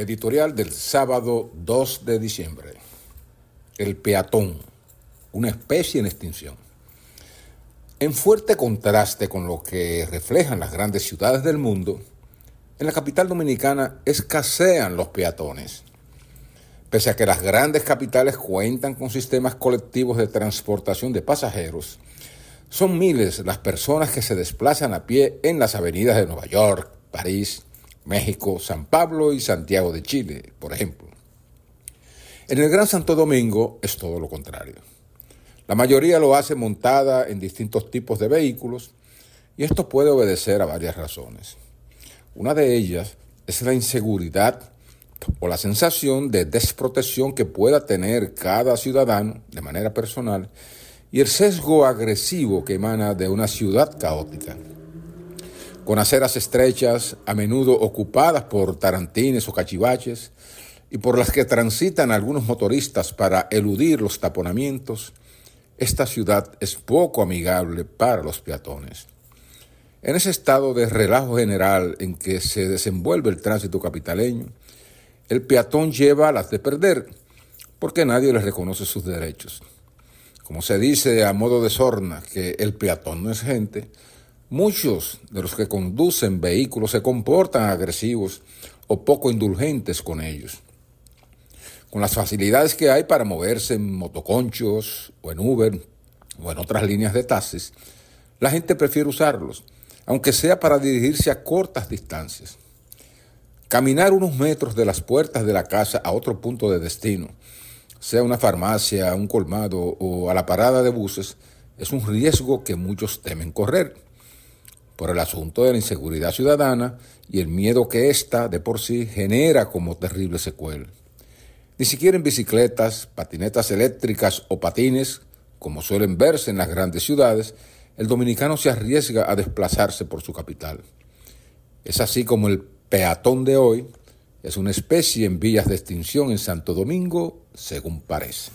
Editorial del sábado 2 de diciembre. El peatón, una especie en extinción. En fuerte contraste con lo que reflejan las grandes ciudades del mundo, en la capital dominicana escasean los peatones. Pese a que las grandes capitales cuentan con sistemas colectivos de transportación de pasajeros, son miles las personas que se desplazan a pie en las avenidas de Nueva York, París, México, San Pablo y Santiago de Chile, por ejemplo. En el Gran Santo Domingo es todo lo contrario. La mayoría lo hace montada en distintos tipos de vehículos y esto puede obedecer a varias razones. Una de ellas es la inseguridad o la sensación de desprotección que pueda tener cada ciudadano de manera personal y el sesgo agresivo que emana de una ciudad caótica con aceras estrechas, a menudo ocupadas por tarantines o cachivaches, y por las que transitan algunos motoristas para eludir los taponamientos, esta ciudad es poco amigable para los peatones. En ese estado de relajo general en que se desenvuelve el tránsito capitaleño, el peatón lleva las de perder, porque nadie le reconoce sus derechos. Como se dice a modo de sorna que el peatón no es gente, Muchos de los que conducen vehículos se comportan agresivos o poco indulgentes con ellos. Con las facilidades que hay para moverse en motoconchos o en Uber o en otras líneas de taxis, la gente prefiere usarlos, aunque sea para dirigirse a cortas distancias. Caminar unos metros de las puertas de la casa a otro punto de destino, sea una farmacia, un colmado o a la parada de buses, es un riesgo que muchos temen correr por el asunto de la inseguridad ciudadana y el miedo que ésta de por sí genera como terrible secuela. Ni siquiera en bicicletas, patinetas eléctricas o patines, como suelen verse en las grandes ciudades, el dominicano se arriesga a desplazarse por su capital. Es así como el peatón de hoy es una especie en vías de extinción en Santo Domingo, según parece.